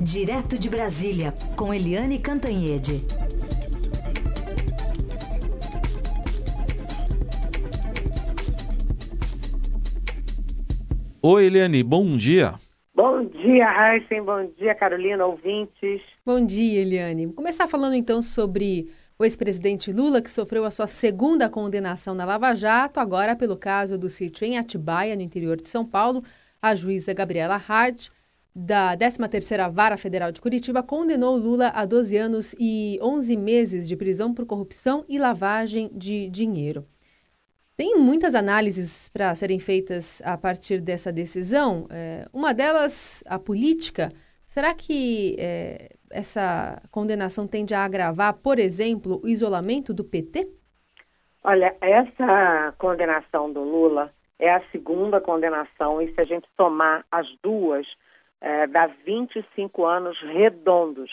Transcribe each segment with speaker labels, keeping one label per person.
Speaker 1: Direto de Brasília, com Eliane Cantanhede.
Speaker 2: Oi, Eliane, bom dia.
Speaker 3: Bom dia, Heisen. Bom dia, Carolina, ouvintes.
Speaker 4: Bom dia, Eliane. Vou começar falando então sobre o ex-presidente Lula, que sofreu a sua segunda condenação na Lava Jato, agora pelo caso do sítio em Atibaia, no interior de São Paulo. A juíza Gabriela Hart, da 13ª Vara Federal de Curitiba, condenou Lula a 12 anos e 11 meses de prisão por corrupção e lavagem de dinheiro. Tem muitas análises para serem feitas a partir dessa decisão. É, uma delas, a política. Será que é, essa condenação tende a agravar, por exemplo, o isolamento do PT?
Speaker 3: Olha, essa condenação do Lula é a segunda condenação, e se a gente somar as duas, é, dá 25 anos redondos.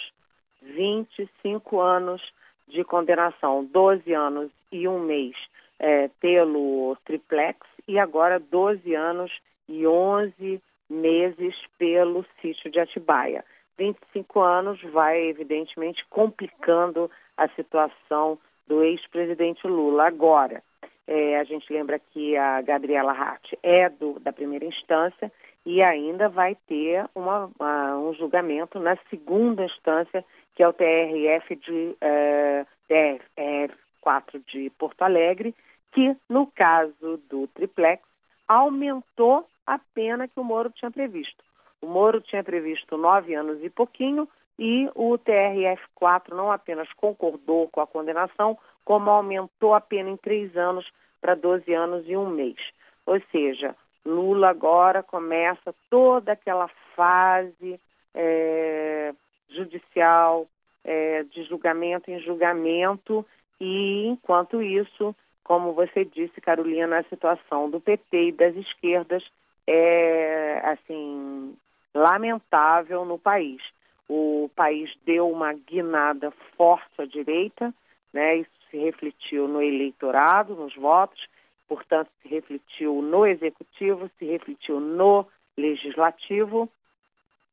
Speaker 3: 25 anos de condenação, 12 anos e um mês é, pelo triplex e agora 12 anos e 11 meses pelo sítio de Atibaia. 25 anos vai, evidentemente, complicando a situação do ex-presidente Lula. Agora, é, a gente lembra que a Gabriela Hart é do, da primeira instância e ainda vai ter uma, uma, um julgamento na segunda instância, que é o TRF de é, TRF 4 de Porto Alegre, que, no caso do triplex, aumentou a pena que o Moro tinha previsto. O Moro tinha previsto nove anos e pouquinho e o TRF4 não apenas concordou com a condenação, como aumentou a pena em três anos para 12 anos e um mês. Ou seja, Lula agora começa toda aquela fase é, judicial, é, de julgamento em julgamento, e enquanto isso, como você disse, Carolina, a situação do PT e das esquerdas é, assim, lamentável no país. O país deu uma guinada forte à direita, né? Isso se refletiu no eleitorado, nos votos, portanto, se refletiu no executivo, se refletiu no legislativo,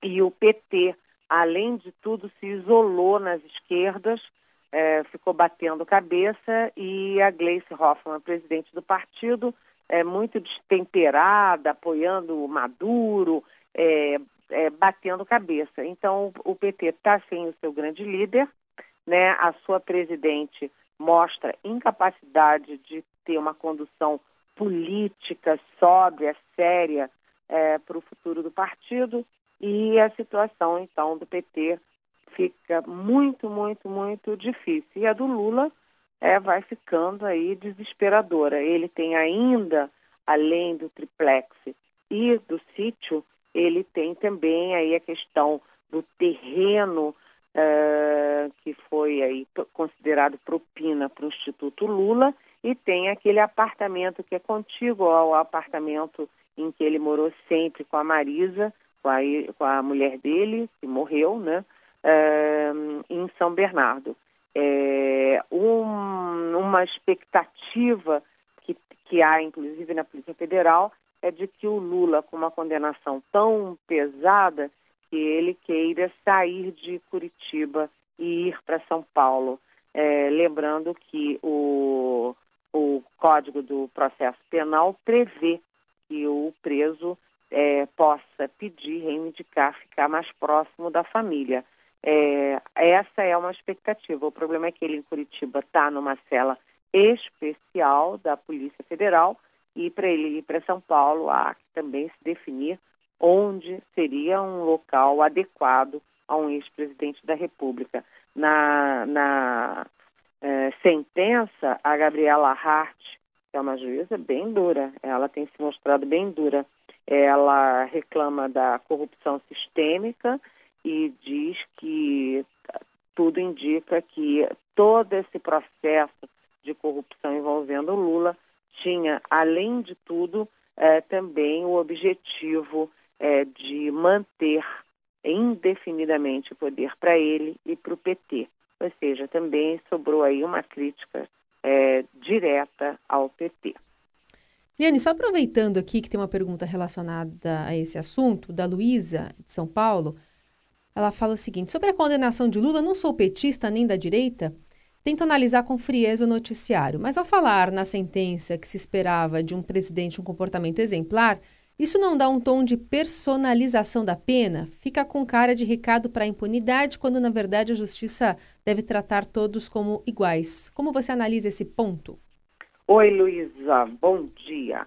Speaker 3: e o PT, além de tudo, se isolou nas esquerdas é, ficou batendo cabeça e a Gleice Hoffmann, presidente do partido, é muito destemperada, apoiando o Maduro, é, é, batendo cabeça. Então, o PT está sem o seu grande líder, né? a sua presidente mostra incapacidade de ter uma condução política sóbria, séria é, para o futuro do partido e a situação, então, do PT fica muito, muito, muito difícil. E a do Lula é, vai ficando aí desesperadora. Ele tem ainda, além do triplex e do sítio, ele tem também aí a questão do terreno uh, que foi aí considerado propina para o Instituto Lula e tem aquele apartamento que é contíguo ao apartamento em que ele morou sempre com a Marisa, com a, com a mulher dele, que morreu, né? em São Bernardo. É, um, uma expectativa que, que há, inclusive, na Polícia Federal é de que o Lula, com uma condenação tão pesada, que ele queira sair de Curitiba e ir para São Paulo. É, lembrando que o, o Código do Processo Penal prevê que o preso é, possa pedir, reivindicar, ficar mais próximo da família. É, essa é uma expectativa. O problema é que ele em Curitiba está numa cela especial da Polícia Federal e para ele ir para São Paulo há que também se definir onde seria um local adequado a um ex-presidente da República. Na, na é, sentença, a Gabriela Hart, que é uma juíza bem dura, ela tem se mostrado bem dura. Ela reclama da corrupção sistêmica e diz que tudo indica que todo esse processo de corrupção envolvendo Lula tinha, além de tudo, é, também o objetivo é, de manter indefinidamente o poder para ele e para o PT. Ou seja, também sobrou aí uma crítica é, direta ao PT.
Speaker 4: Liane, só aproveitando aqui que tem uma pergunta relacionada a esse assunto, da Luísa, de São Paulo, Ela fala o seguinte: sobre a condenação de Lula, não sou petista nem da direita. Tento analisar com frieza o noticiário, mas ao falar na sentença que se esperava de um presidente um comportamento exemplar, isso não dá um tom de personalização da pena? Fica com cara de recado para a impunidade, quando na verdade a justiça deve tratar todos como iguais. Como você analisa esse ponto?
Speaker 3: Oi, Luísa, bom dia.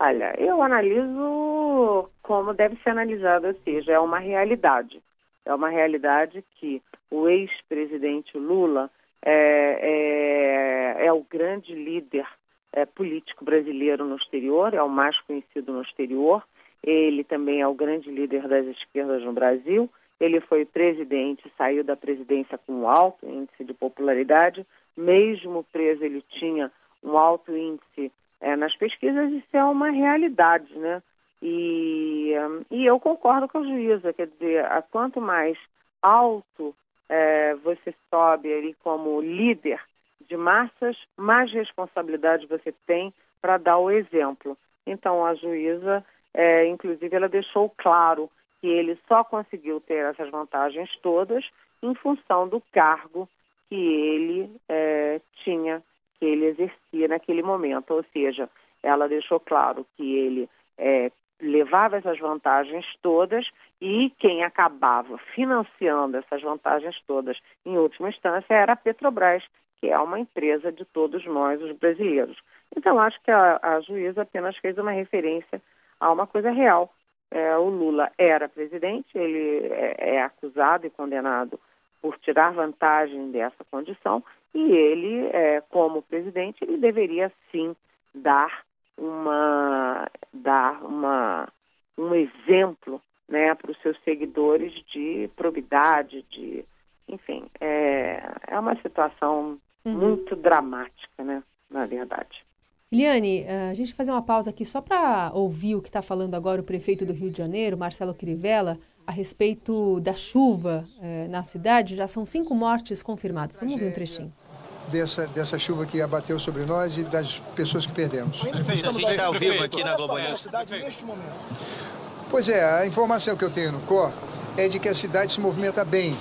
Speaker 3: Olha, eu analiso como deve ser analisado, ou seja, é uma realidade. É uma realidade que o ex-presidente Lula é, é, é o grande líder é, político brasileiro no exterior, é o mais conhecido no exterior. Ele também é o grande líder das esquerdas no Brasil. Ele foi presidente, saiu da presidência com um alto índice de popularidade. Mesmo preso, ele tinha um alto índice é, nas pesquisas. Isso é uma realidade, né? E, e eu concordo com a juíza, quer dizer, a quanto mais alto é, você sobe ali como líder de massas, mais responsabilidade você tem para dar o exemplo. Então, a juíza, é, inclusive, ela deixou claro que ele só conseguiu ter essas vantagens todas em função do cargo que ele é, tinha, que ele exercia naquele momento. Ou seja, ela deixou claro que ele é, levava essas vantagens todas e quem acabava financiando essas vantagens todas, em última instância, era a Petrobras, que é uma empresa de todos nós, os brasileiros. Então, acho que a, a juíza apenas fez uma referência a uma coisa real. É, o Lula era presidente, ele é, é, acusado e condenado por tirar vantagem dessa condição, e ele, é, como presidente, ele deveria sim dar uma dar uma um exemplo né, para os seus seguidores de probidade, de enfim, é, é uma situação uhum. muito dramática, né, na verdade.
Speaker 4: Eliane, eh, a gente vai fazer uma pausa aqui só para ouvir o que está falando agora o prefeito do Rio de Janeiro, Marcelo Crivella, a respeito da chuva eh, na cidade. Já são cinco mortes confirmadas. Vamos ouvir um trechinho.
Speaker 5: Dessa, dessa chuva que abateu sobre nós e das pessoas que perdemos.
Speaker 6: Prefeito, a gente está ao vivo aqui na Globo News.
Speaker 5: Pois é, a informação que eu tenho no COR é de que a cidade se movimenta bem,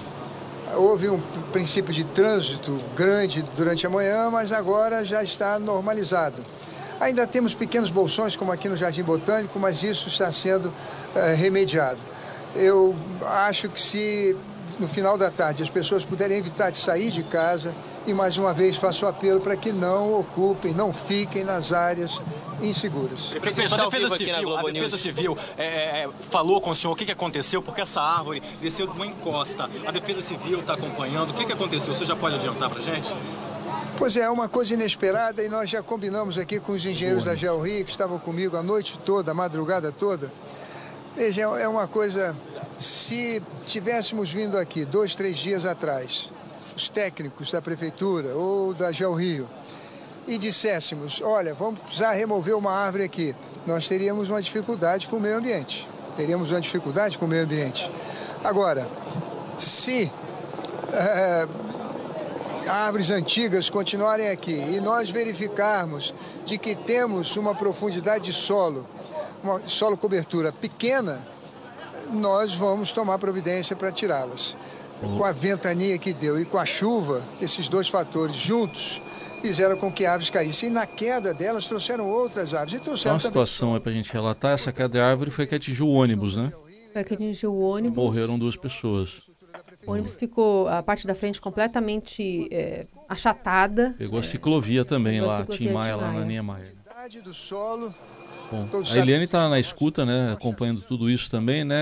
Speaker 5: Houve um princípio de trânsito grande durante a manhã, mas agora já está normalizado. Ainda temos pequenos bolsões, como aqui no Jardim Botânico, mas isso está sendo é, remediado. Eu acho que se no final da tarde as pessoas puderem evitar de sair de casa, e mais uma vez faço apelo para que não ocupem, não fiquem nas áreas inseguras.
Speaker 6: Prefeito, a Defesa Civil, a defesa civil é, é, falou com o senhor o que, que aconteceu, porque essa árvore desceu de uma encosta. A Defesa Civil está acompanhando. O que, que aconteceu? Você já pode adiantar para gente?
Speaker 5: Pois é, é uma coisa inesperada e nós já combinamos aqui com os engenheiros da GeoRio que estavam comigo a noite toda, a madrugada toda. Veja, é uma coisa, se tivéssemos vindo aqui dois, três dias atrás os técnicos da prefeitura ou da Geo Rio e disséssemos, olha, vamos precisar remover uma árvore aqui, nós teríamos uma dificuldade com o meio ambiente. Teríamos uma dificuldade com o meio ambiente. Agora, se é, árvores antigas continuarem aqui e nós verificarmos de que temos uma profundidade de solo, uma solo cobertura pequena, nós vamos tomar providência para tirá-las com a ventania que deu e com a chuva, esses dois fatores juntos fizeram com que árvores caíssem. E na queda delas trouxeram outras árvores. E trouxeram
Speaker 2: então, a situação é para a gente relatar, essa queda de árvore foi que atingiu o ônibus, né?
Speaker 4: Foi que atingiu o ônibus.
Speaker 2: Morreram duas pessoas.
Speaker 4: O ônibus ficou, a parte da frente completamente é, achatada.
Speaker 2: Pegou a ciclovia também lá, Tim Maia, lá na Niemeyer.
Speaker 5: Do solo
Speaker 2: Bom, a Eliane está na escuta, né, acompanhando tudo isso também, né?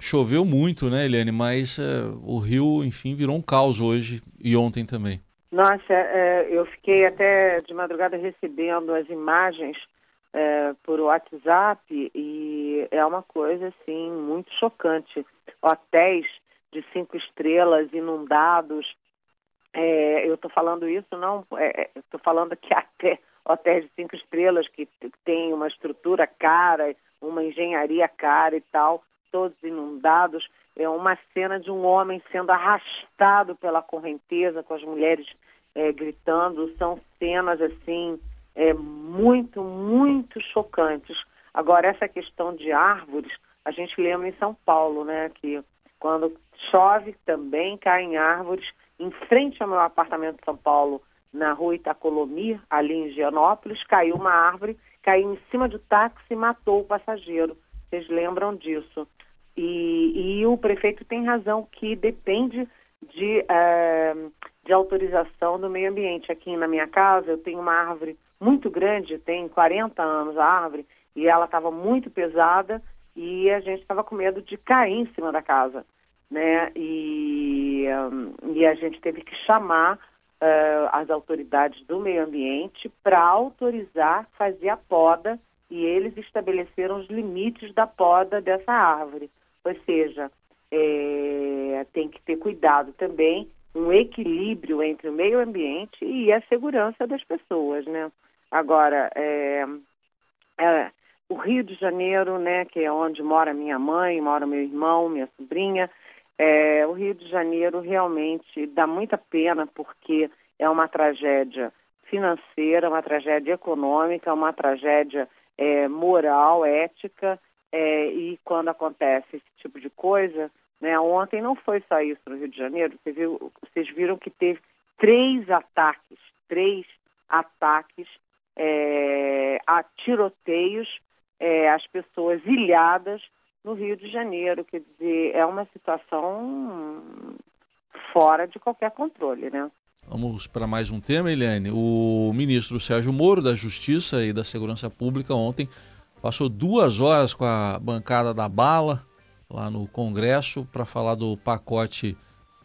Speaker 2: Choveu muito, né, Eliane? Mas é, o rio, enfim, virou um caos hoje e ontem também.
Speaker 3: Nossa, é, eu fiquei até de madrugada recebendo as imagens é, por WhatsApp e é uma coisa assim muito chocante. Hotéis de cinco estrelas inundados. É, eu estou falando isso não, estou falando que até hotéis de cinco estrelas que têm uma estrutura cara, uma engenharia cara e tal, todos inundados. É uma cena de um homem sendo arrastado pela correnteza, com as mulheres é, gritando. São cenas assim é, muito, muito chocantes. Agora, essa questão de árvores, a gente lembra em São Paulo, né, que Quando chove, também caem árvores. Em frente ao meu apartamento de São Paulo, na rua Itacolomi, ali em Gianópolis, caiu uma árvore, caiu em cima do táxi e matou o passageiro. Vocês lembram disso? E, e o prefeito tem razão que depende de, uh, de autorização do meio ambiente. Aqui na minha casa eu tenho uma árvore muito grande, tem 40 anos a árvore, e ela estava muito pesada e a gente estava com medo de cair em cima da casa, né? E, um, e a gente teve que chamar uh, as autoridades do meio ambiente para autorizar fazer a poda e eles estabeleceram os limites da poda dessa árvore. Ou seja, é, tem que ter cuidado também, um equilíbrio entre o meio ambiente e a segurança das pessoas, né? Agora, é, é, o Rio de Janeiro, né, que é onde mora minha mãe, mora meu irmão, minha sobrinha, é, o Rio de Janeiro realmente dá muita pena porque é uma tragédia financeira, uma tragédia econômica, uma tragédia é, moral, ética, é, e quando acontece esse tipo de coisa, né, ontem não foi só isso no Rio de Janeiro, você viu, vocês viram que teve três ataques, três ataques é, a tiroteios, é, as pessoas ilhadas no Rio de Janeiro. Quer dizer, é uma situação fora de qualquer controle, né?
Speaker 2: Vamos para mais um tema, Eliane. O ministro Sérgio Moro, da Justiça e da Segurança Pública, ontem passou duas horas com a bancada da bala lá no Congresso para falar do pacote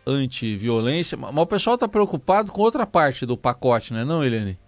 Speaker 2: anti-violência. Mas o pessoal está preocupado com outra parte do pacote, não é não, Eliane?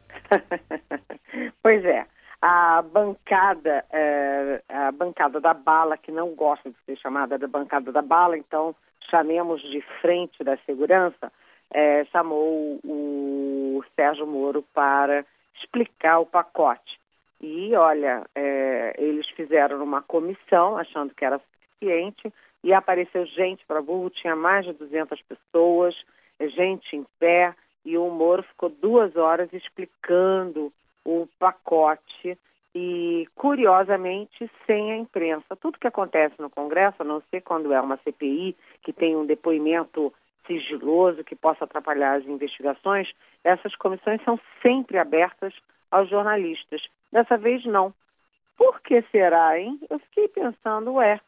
Speaker 3: pois é. A bancada, é, a bancada da bala, que não gosta de ser chamada da bancada da bala, então chamemos de frente da segurança, é, chamou o Sérgio Moro para explicar o pacote. E olha, é, eles fizeram uma comissão, achando que era suficiente, e apareceu gente para burro, tinha mais de 200 pessoas, gente em pé, e o Moro ficou duas horas explicando o pacote e, curiosamente, sem a imprensa. Tudo que acontece no Congresso, a não ser quando é uma CPI que tem um depoimento sigiloso que possa atrapalhar as investigações, essas comissões são sempre abertas aos jornalistas. Dessa vez, não. Por que será, hein? Eu fiquei pensando, ué,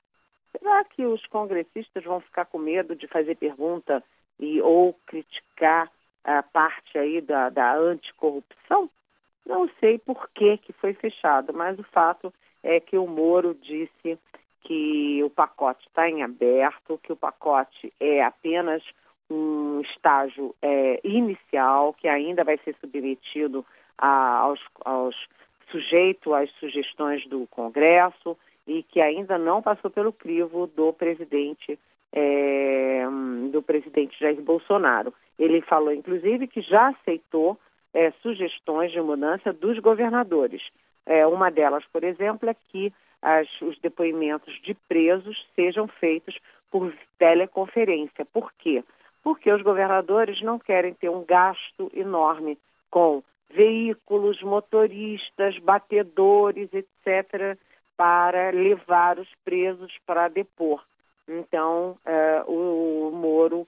Speaker 3: será que os congressistas vão ficar com medo de fazer pergunta e ou criticar a parte aí da, da anticorrupção. Não sei por que, que foi fechado, mas o fato é que o Moro disse que o pacote está em aberto, que o pacote é apenas um estágio é, inicial, que ainda vai ser submetido a, aos, aos sujeito às sugestões do Congresso e que ainda não passou pelo crivo do presidente é, do presidente Jair Bolsonaro. Ele falou, inclusive, que já aceitou é, sugestões de mudança dos governadores. É, uma delas, por exemplo, é que as, os depoimentos de presos sejam feitos por teleconferência. Por quê? Porque os governadores não querem ter um gasto enorme com veículos, motoristas, batedores, etc., para levar os presos para depor. Então, uh, o, Moro uh,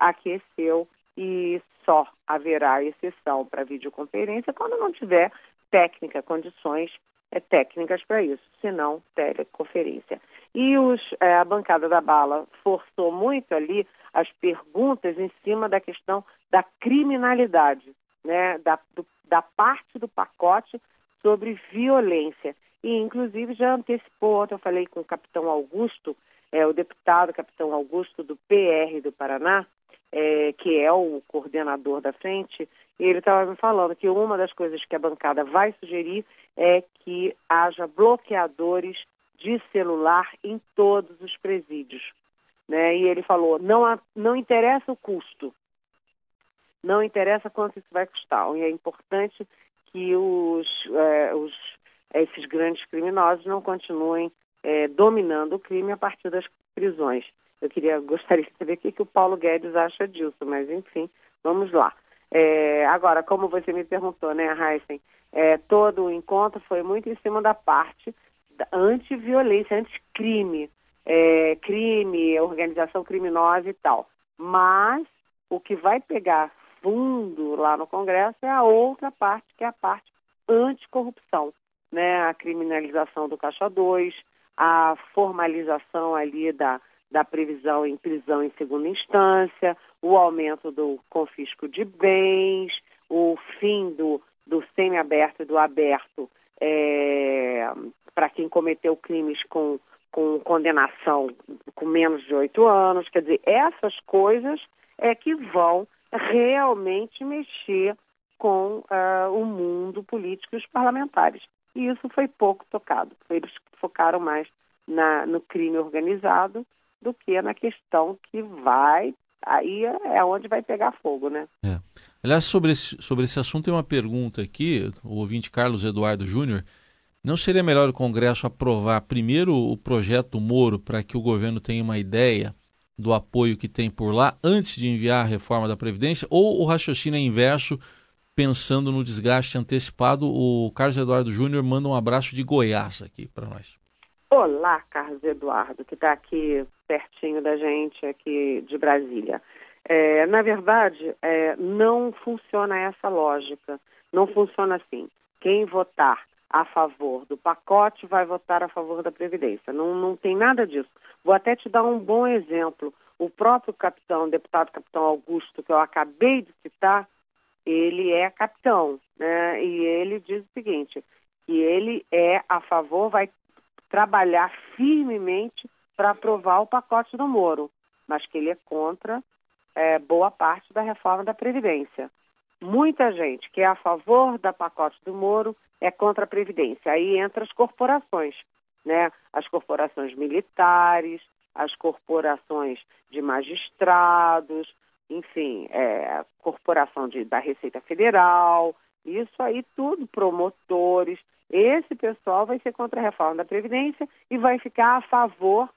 Speaker 3: aqueceu e só haverá exceção para videoconferência quando não tiver técnica, condições é, técnicas para isso, senão teleconferência. E os, é, a bancada da bala forçou muito ali as perguntas em cima da questão da criminalidade, né, da, do, da parte do pacote sobre violência. E, inclusive, já antecipou, ontem eu falei com o capitão Augusto, é, o deputado capitão Augusto do PR do Paraná, é, que é o coordenador da frente, ele estava me falando que uma das coisas que a bancada vai sugerir é que haja bloqueadores de celular em todos os presídios. Né? E ele falou, não, há, não interessa o custo, não interessa quanto isso vai custar. E é importante que os, é, os, esses grandes criminosos não continuem é, dominando o crime a partir das prisões. Eu queria gostaria de saber o que, que o Paulo Guedes acha disso, mas enfim, vamos lá. É, agora, como você me perguntou, né, Heisen, é, todo o encontro foi muito em cima da parte anti-violência, anti-crime. é, crime, organização criminosa e tal. Mas o que vai pegar fundo lá no Congresso é a outra parte, que é a parte anticorrupção, né? A criminalização do Caixa 2, a formalização ali da, da previsão em prisão em segunda instância, o aumento do confisco de bens, o fim do, do semiaberto e do aberto é, para quem cometeu crimes com, com condenação com menos de oito anos. Quer dizer, essas coisas é que vão realmente mexer com uh, o mundo político e os parlamentares. E isso foi pouco tocado. Eles focaram mais na, no crime organizado do que na questão que vai. Aí é onde vai pegar fogo, né?
Speaker 2: É. Aliás, sobre esse, sobre esse assunto, tem uma pergunta aqui, o ouvinte Carlos Eduardo Júnior. Não seria melhor o Congresso aprovar primeiro o projeto Moro para que o governo tenha uma ideia do apoio que tem por lá antes de enviar a reforma da Previdência? Ou o raciocínio é inverso, pensando no desgaste antecipado? O Carlos Eduardo Júnior manda um abraço de Goiás aqui para nós.
Speaker 3: Olá, Carlos Eduardo, que está aqui pertinho da gente, aqui de Brasília. É, na verdade, é, não funciona essa lógica. Não funciona assim. Quem votar a favor do pacote vai votar a favor da Previdência. Não, não tem nada disso. Vou até te dar um bom exemplo. O próprio capitão, deputado capitão Augusto, que eu acabei de citar, ele é capitão, né? E ele diz o seguinte, que ele é a favor, vai trabalhar firmemente para aprovar o pacote do Moro, mas que ele é contra é, boa parte da reforma da Previdência. Muita gente que é a favor da pacote do Moro é contra a Previdência. Aí entra as corporações, né? As corporações militares, as corporações de magistrados, enfim, é, corporação de, da Receita Federal, isso aí tudo, promotores. Esse pessoal vai ser contra a reforma da Previdência e vai ficar a favor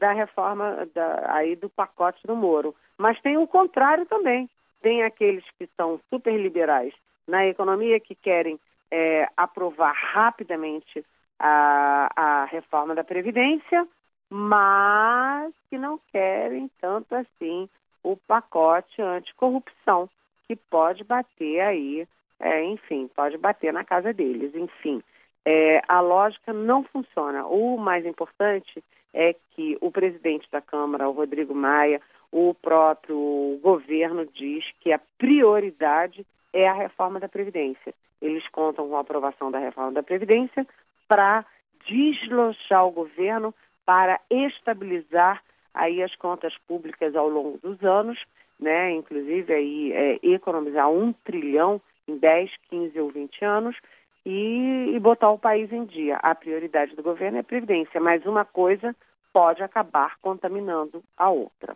Speaker 3: da reforma da, aí do pacote do Moro. Mas tem o contrário também. Tem aqueles que são super liberais na economia que querem é, aprovar rapidamente a, a reforma da Previdência, mas que não querem tanto assim o pacote anticorrupção, que pode bater aí, é, enfim, pode bater na casa deles. Enfim, é, a lógica não funciona. O mais importante é que o presidente da Câmara, o Rodrigo Maia, o próprio governo diz que a prioridade é a reforma da Previdência. Eles contam com a aprovação da reforma da Previdência para deslochar o governo, para estabilizar aí as contas públicas ao longo dos anos, né? inclusive aí é, economizar um trilhão em 10, 15 ou 20 anos e, e botar o país em dia. A prioridade do governo é a Previdência, mas uma coisa pode acabar contaminando a outra.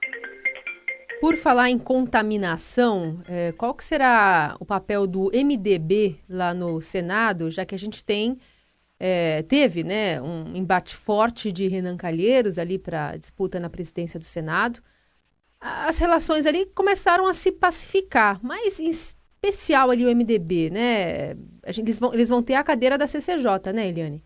Speaker 4: Por falar em contaminação, é, qual que será o papel do MDB lá no Senado, já que a gente tem é, teve né, um embate forte de Renan Calheiros ali para disputa na presidência do Senado. As relações ali começaram a se pacificar, mas especial ali o MDB, né? Eles vão, eles vão ter a cadeira da CCJ, né, Eliane?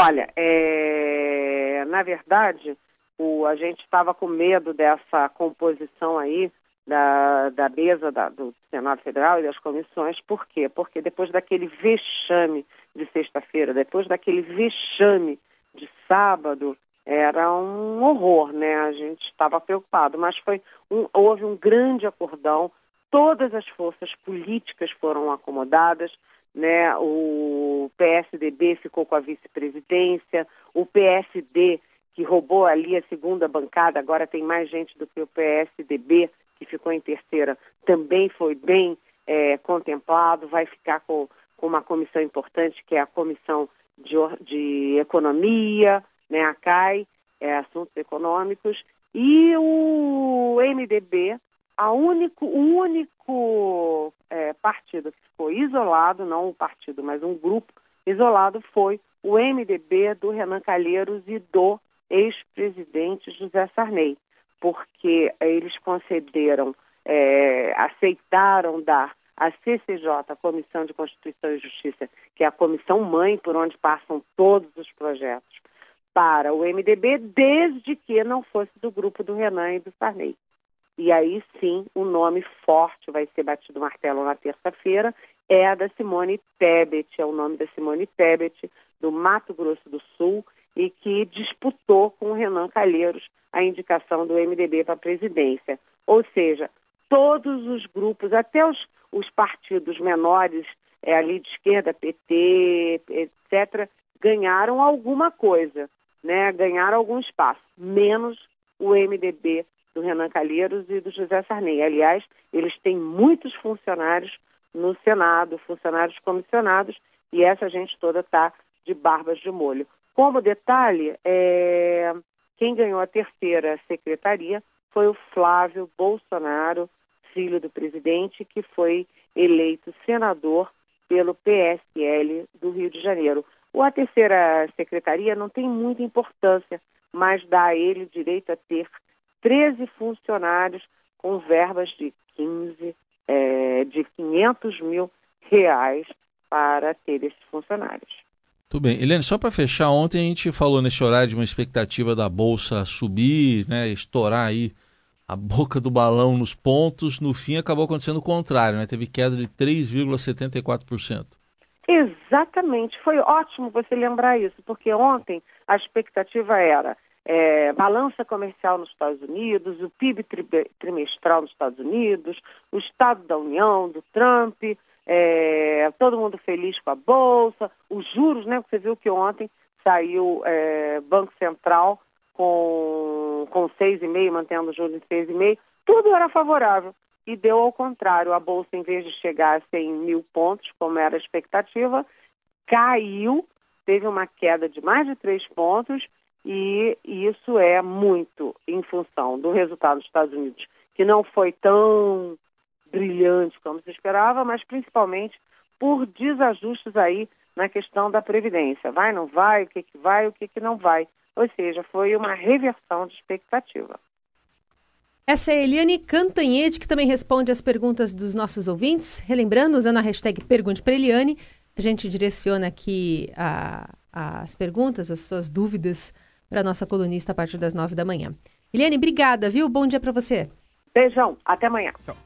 Speaker 3: Olha, é, na verdade, o, a gente estava com medo dessa composição aí da, da mesa da, do Senado Federal e das comissões. Por quê? Porque depois daquele vexame de sexta-feira, depois daquele vexame de sábado, era um horror, né? A gente estava preocupado, mas foi um, houve um grande acordão. Todas as forças políticas foram acomodadas, né? O PSDB ficou com a vice-presidência, o PSD que roubou ali a segunda bancada, agora tem mais gente do que o PSDB, que ficou em terceira, também foi bem é, contemplado, vai ficar com, com, uma comissão importante, que é a Comissão de, de Economia, né, a CAI, é, Assuntos Econômicos, e o MDB, a único, o único é, partido que ficou isolado, não o partido, mas um grupo isolado, foi o MDB do Renan Calheiros e do ex-presidente José Sarney, porque eles concederam, é, aceitaram dar à CCJ, a Comissão de Constituição e Justiça, que é a comissão mãe por onde passam todos os projetos, para o MDB, desde que não fosse do grupo do Renan e do Sarney. E aí sim, o nome forte vai ser batido martelo na terça-feira, é a da Simone Tebet, é o nome da Simone Tebet, do Mato Grosso do Sul, e que disputou com o Renan Calheiros a indicação do MDB para a presidência. Ou seja, todos os grupos, até os, os partidos menores, é, ali de esquerda, PT, etc., ganharam alguma coisa, né? ganharam algum espaço, menos o MDB do Renan Calheiros e do José Sarney. Aliás, eles têm muitos funcionários no Senado, funcionários comissionados, e essa gente toda está de barbas de molho. Como detalhe, é... quem ganhou a terceira secretaria foi o Flávio Bolsonaro, filho do presidente, que foi eleito senador pelo PSL do Rio de Janeiro. O a terceira secretaria não tem muita importância, mas dá a ele direito a ter 13 funcionários com verbas de 15, é, de 500 mil reais para ter esses funcionários.
Speaker 2: Tudo bem. Helene, só para fechar, ontem a gente falou nesse horário de uma expectativa da Bolsa subir, né, estourar aí a boca do balão nos pontos. No fim, acabou acontecendo o contrário, né? Teve queda de 3,74%.
Speaker 3: Exatamente. Foi ótimo você lembrar isso, porque ontem a expectativa era é, balança comercial nos Estados Unidos, o PIB tri trimestral nos Estados Unidos, o Estado da União, do Trump, é, todo mundo feliz com a Bolsa, os juros, né? Você viu que ontem saiu é, Banco Central com, com 6,5, mantendo os juros em 6,5, tudo era favorável. E deu ao contrário, a Bolsa, em vez de chegar a 100 mil pontos, como era a expectativa, caiu, teve uma queda de mais de 3 pontos e isso é muito em função do resultado dos Estados Unidos, que não foi tão brilhante como se esperava, mas principalmente por desajustes aí na questão da previdência. Vai, não vai, o que, que vai, o que, que não vai. Ou seja, foi uma reversão de expectativa.
Speaker 4: Essa é a Eliane Cantanhede, que também responde as perguntas dos nossos ouvintes. Relembrando, usando a hashtag Pergunte para Eliane, a gente direciona aqui a, as perguntas, as suas dúvidas para a nossa colunista a partir das nove da manhã. Eliane, obrigada, viu? Bom dia para você.
Speaker 3: Beijão, até amanhã. Tchau.